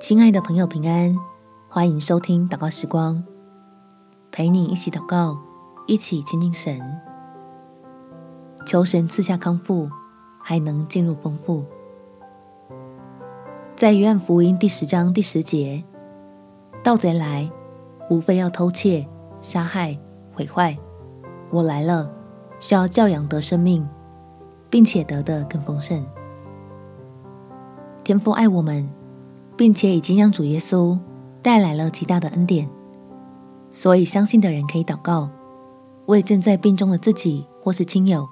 亲爱的朋友，平安！欢迎收听祷告时光，陪你一起祷告，一起亲近神，求神赐下康复，还能进入丰富。在约翰福音第十章第十节，盗贼来，无非要偷窃、杀害、毁坏。我来了，是要教养得生命，并且得的更丰盛。天父爱我们。并且已经让主耶稣带来了极大的恩典，所以相信的人可以祷告，为正在病中的自己或是亲友，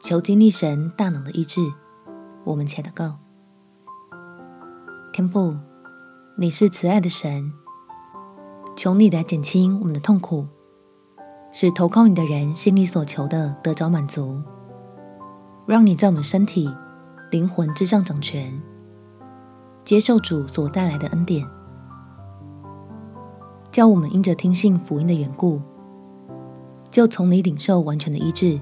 求经历神大能的医治。我们且祷告：天父，你是慈爱的神，求你来减轻我们的痛苦，使投靠你的人心里所求的得着满足，让你在我们身体、灵魂之上掌权。接受主所带来的恩典，叫我们因着听信福音的缘故，就从你领受完全的医治，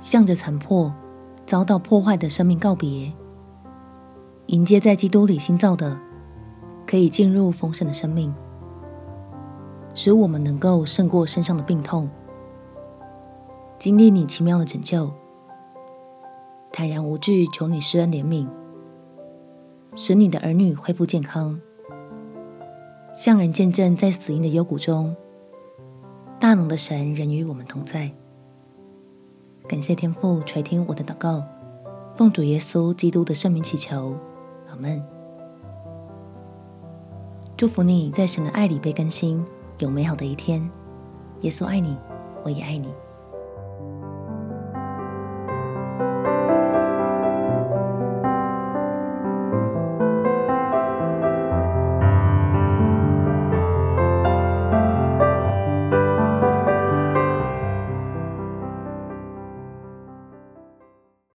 向着残破、遭到破坏的生命告别，迎接在基督里新造的，可以进入丰盛的生命，使我们能够胜过身上的病痛，经历你奇妙的拯救，坦然无惧，求你施恩怜悯。使你的儿女恢复健康，向人见证，在死荫的幽谷中，大能的神仍与我们同在。感谢天父垂听我的祷告，奉主耶稣基督的圣名祈求，阿门。祝福你在神的爱里被更新，有美好的一天。耶稣爱你，我也爱你。